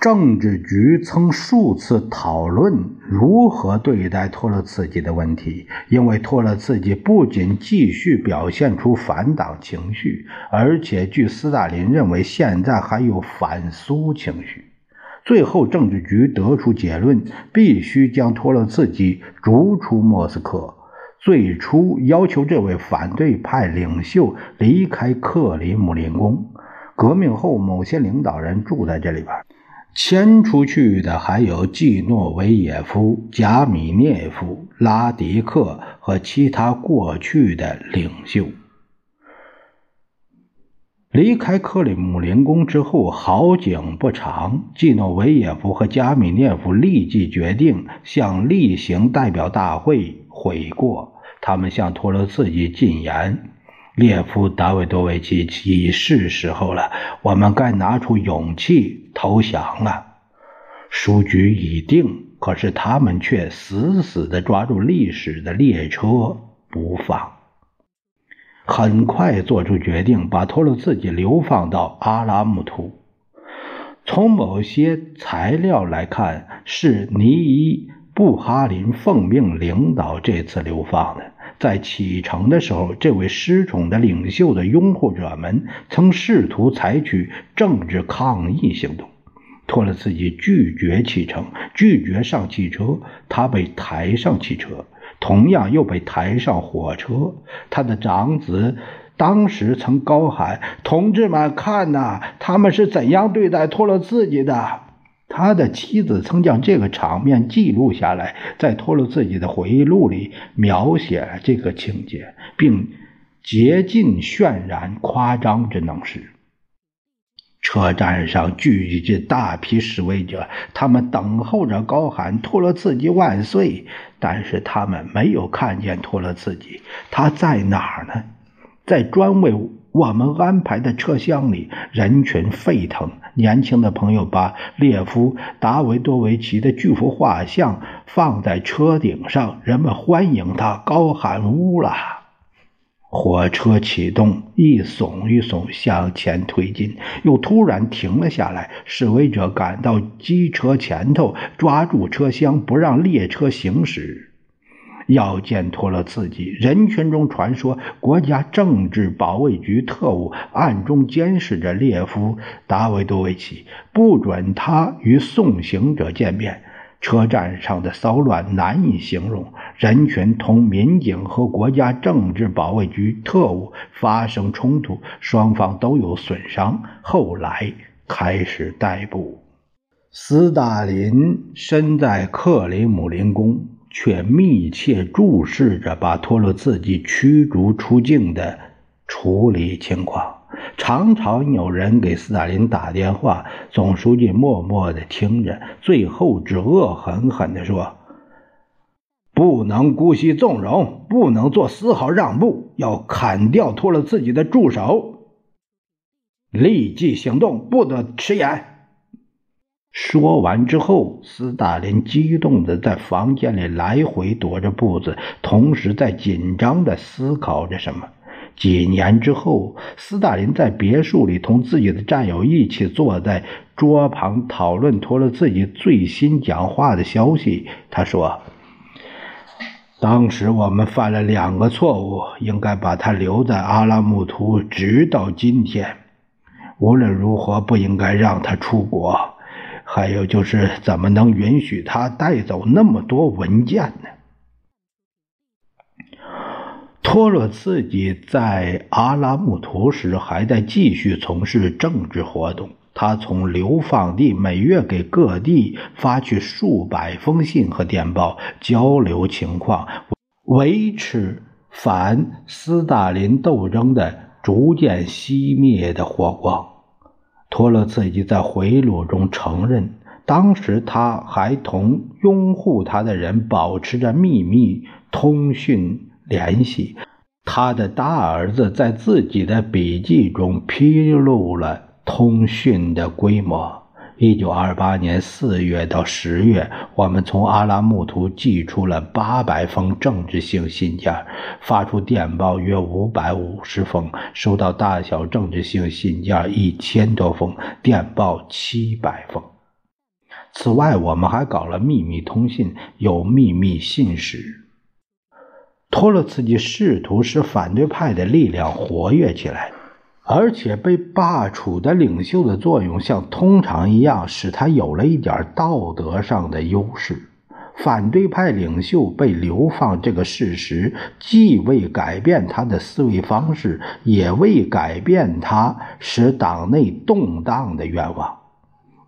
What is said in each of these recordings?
政治局曾数次讨论如何对待托洛茨基的问题，因为托洛茨基不仅继续表现出反党情绪，而且据斯大林认为，现在还有反苏情绪。最后，政治局得出结论，必须将托洛茨基逐出莫斯科。最初要求这位反对派领袖离开克里姆林宫。革命后，某些领导人住在这里边。迁出去的还有季诺维耶夫、贾米涅夫、拉迪克和其他过去的领袖。离开克里姆林宫之后，好景不长，季诺维耶夫和加米涅夫立即决定向例行代表大会悔过。他们向托洛茨基进言。列夫·达维多维奇，已是时候了，我们该拿出勇气投降了。书局已定，可是他们却死死地抓住历史的列车不放。很快做出决定，把托洛茨基流放到阿拉木图。从某些材料来看，是尼伊·布哈林奉命领导这次流放的。在启程的时候，这位失宠的领袖的拥护者们曾试图采取政治抗议行动。托洛茨基拒绝启程，拒绝上汽车，他被抬上汽车，同样又被抬上火车。他的长子当时曾高喊：“同志们，看呐，他们是怎样对待托洛茨基的！”他的妻子曾将这个场面记录下来，在托洛茨基的回忆录里描写了这个情节，并竭尽渲染夸张之能事。车站上聚集着大批示威者，他们等候着高喊“托洛茨基万岁”，但是他们没有看见托洛茨基，他在哪儿呢？在专为我们安排的车厢里，人群沸腾。年轻的朋友把列夫·达维多维奇的巨幅画像放在车顶上，人们欢迎他，高喊“乌拉”。火车启动，一耸一耸向前推进，又突然停了下来。示威者赶到机车前头，抓住车厢，不让列车行驶。要见托洛茨基，人群中传说国家政治保卫局特务暗中监视着列夫·达维多维奇，不准他与送行者见面。车站上的骚乱难以形容，人群同民警和国家政治保卫局特务发生冲突，双方都有损伤。后来开始逮捕。斯大林身在克里姆林宫。却密切注视着把托洛茨基驱逐出境的处理情况。常常有人给斯大林打电话，总书记默默地听着，最后只恶狠狠地说：“不能姑息纵容，不能做丝毫让步，要砍掉托洛茨基的助手，立即行动，不得迟延。”说完之后，斯大林激动地在房间里来回踱着步子，同时在紧张地思考着什么。几年之后，斯大林在别墅里同自己的战友一起坐在桌旁讨论托洛茨基最新讲话的消息。他说：“当时我们犯了两个错误，应该把他留在阿拉木图，直到今天。无论如何，不应该让他出国。”还有就是，怎么能允许他带走那么多文件呢？托洛茨基在阿拉木图时还在继续从事政治活动。他从流放地每月给各地发去数百封信和电报，交流情况，维持反斯大林斗争的。逐渐熄灭的火光。托洛茨基在回录中承认，当时他还同拥护他的人保持着秘密通讯联系。他的大儿子在自己的笔记中披露了通讯的规模。一九二八年四月到十月，我们从阿拉木图寄出了八百封政治性信件，发出电报约五百五十封，收到大小政治性信件一千多封，电报七百封。此外，我们还搞了秘密通信，有秘密信使。托洛茨基试图使反对派的力量活跃起来。而且被罢黜的领袖的作用，像通常一样，使他有了一点道德上的优势。反对派领袖被流放这个事实，既未改变他的思维方式，也未改变他使党内动荡的愿望。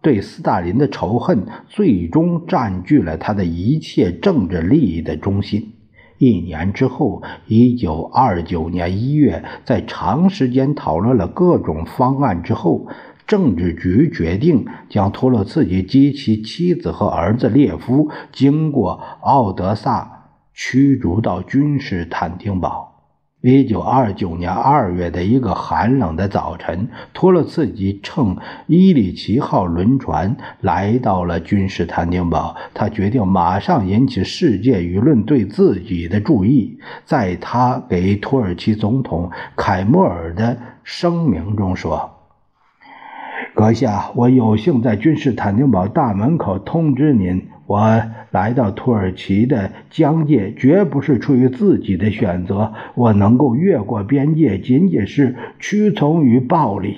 对斯大林的仇恨，最终占据了他的一切政治利益的中心。一年之后，一九二九年一月，在长时间讨论了各种方案之后，政治局决定将托洛茨基及其妻子和儿子列夫经过奥德萨驱逐到君士坦丁堡。一九二九年二月的一个寒冷的早晨，托洛茨基乘伊里奇号轮船来到了君士坦丁堡。他决定马上引起世界舆论对自己的注意。在他给土耳其总统凯莫尔的声明中说：“阁下，我有幸在君士坦丁堡大门口通知您。”我来到土耳其的疆界，绝不是出于自己的选择。我能够越过边界，仅仅是屈从于暴力。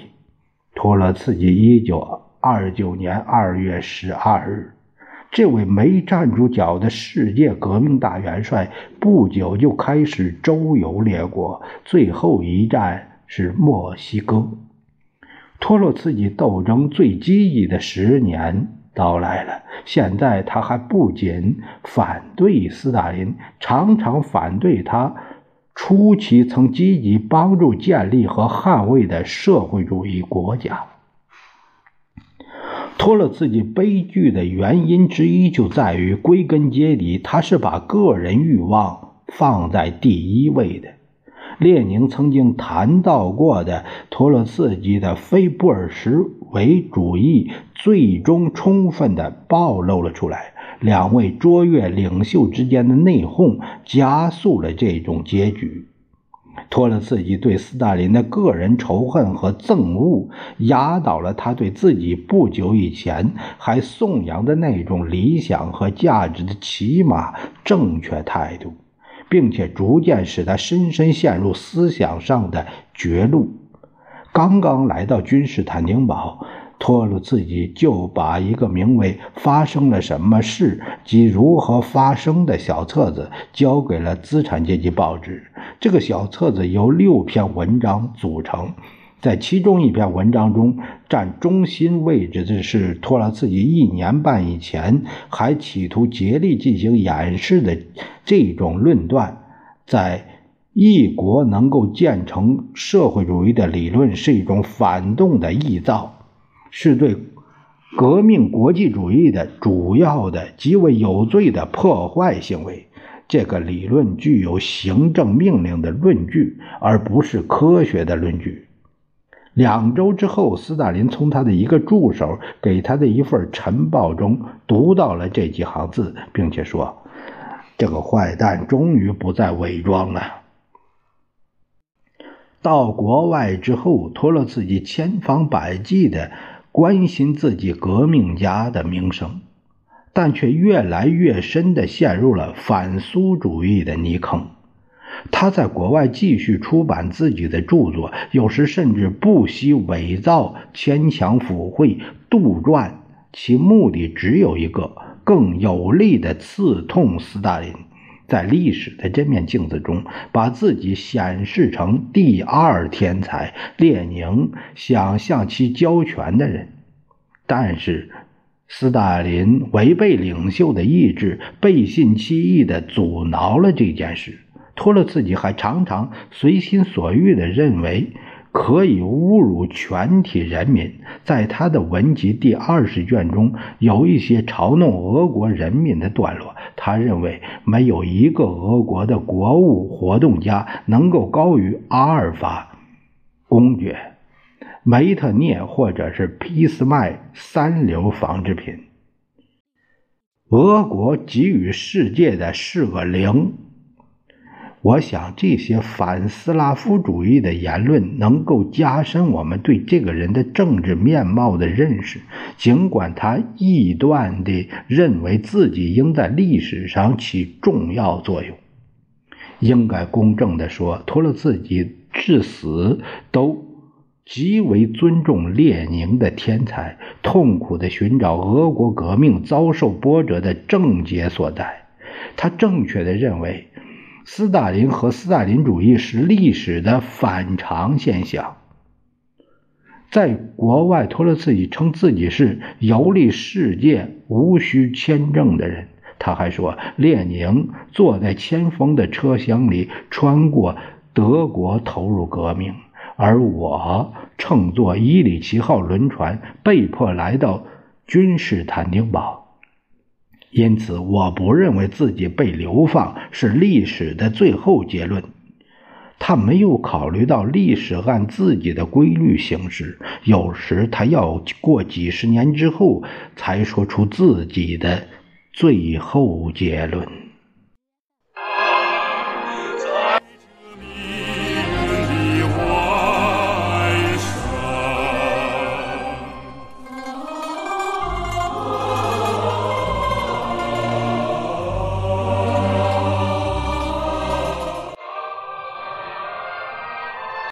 托洛茨基，一九二九年二月十二日，这位没站住脚的世界革命大元帅，不久就开始周游列国，最后一站是墨西哥。托洛茨基斗争最积极的十年。到来了。现在他还不仅反对斯大林，常常反对他初期曾积极帮助建立和捍卫的社会主义国家。托洛茨基悲剧的原因之一就在于，归根结底，他是把个人欲望放在第一位的。列宁曾经谈到过的托洛茨基的非布尔什维主义，最终充分地暴露了出来。两位卓越领袖之间的内讧，加速了这种结局。托洛茨基对斯大林的个人仇恨和憎恶，压倒了他对自己不久以前还颂扬的那种理想和价值的起码正确态度。并且逐渐使他深深陷入思想上的绝路。刚刚来到君士坦丁堡，托洛茨基就把一个名为《发生了什么事及如何发生的》小册子交给了资产阶级报纸。这个小册子由六篇文章组成。在其中一篇文章中，占中心位置的是托洛茨基一年半以前还企图竭力进行掩饰的这种论断：在一国能够建成社会主义的理论是一种反动的臆造，是对革命国际主义的主要的极为有罪的破坏行为。这个理论具有行政命令的论据，而不是科学的论据。两周之后，斯大林从他的一个助手给他的一份晨报中读到了这几行字，并且说：“这个坏蛋终于不再伪装了。”到国外之后，托洛茨基千方百计地关心自己革命家的名声，但却越来越深地陷入了反苏主义的泥坑。他在国外继续出版自己的著作，有时甚至不惜伪造、牵强附会、杜撰，其目的只有一个：更有力的刺痛斯大林。在历史的这面镜子中，把自己显示成第二天才，列宁想向其交权的人。但是，斯大林违背领袖的意志，背信弃义地阻挠了这件事。托洛茨基还常常随心所欲地认为，可以侮辱全体人民。在他的文集第二十卷中，有一些嘲弄俄国人民的段落。他认为，没有一个俄国的国务活动家能够高于阿尔法公爵、梅特涅或者是俾斯麦三流纺织品。俄国给予世界的是个零。我想，这些反斯拉夫主义的言论能够加深我们对这个人的政治面貌的认识。尽管他臆断地认为自己应在历史上起重要作用，应该公正地说，托洛茨基至死都极为尊重列宁的天才，痛苦地寻找俄国革命遭受波折的症结所在。他正确地认为。斯大林和斯大林主义是历史的反常现象。在国外，托洛茨基称自己是游历世界无需签证的人。他还说，列宁坐在前锋的车厢里，穿过德国投入革命，而我乘坐伊里奇号轮船，被迫来到君士坦丁堡。因此，我不认为自己被流放是历史的最后结论。他没有考虑到历史按自己的规律行事，有时他要过几十年之后才说出自己的最后结论。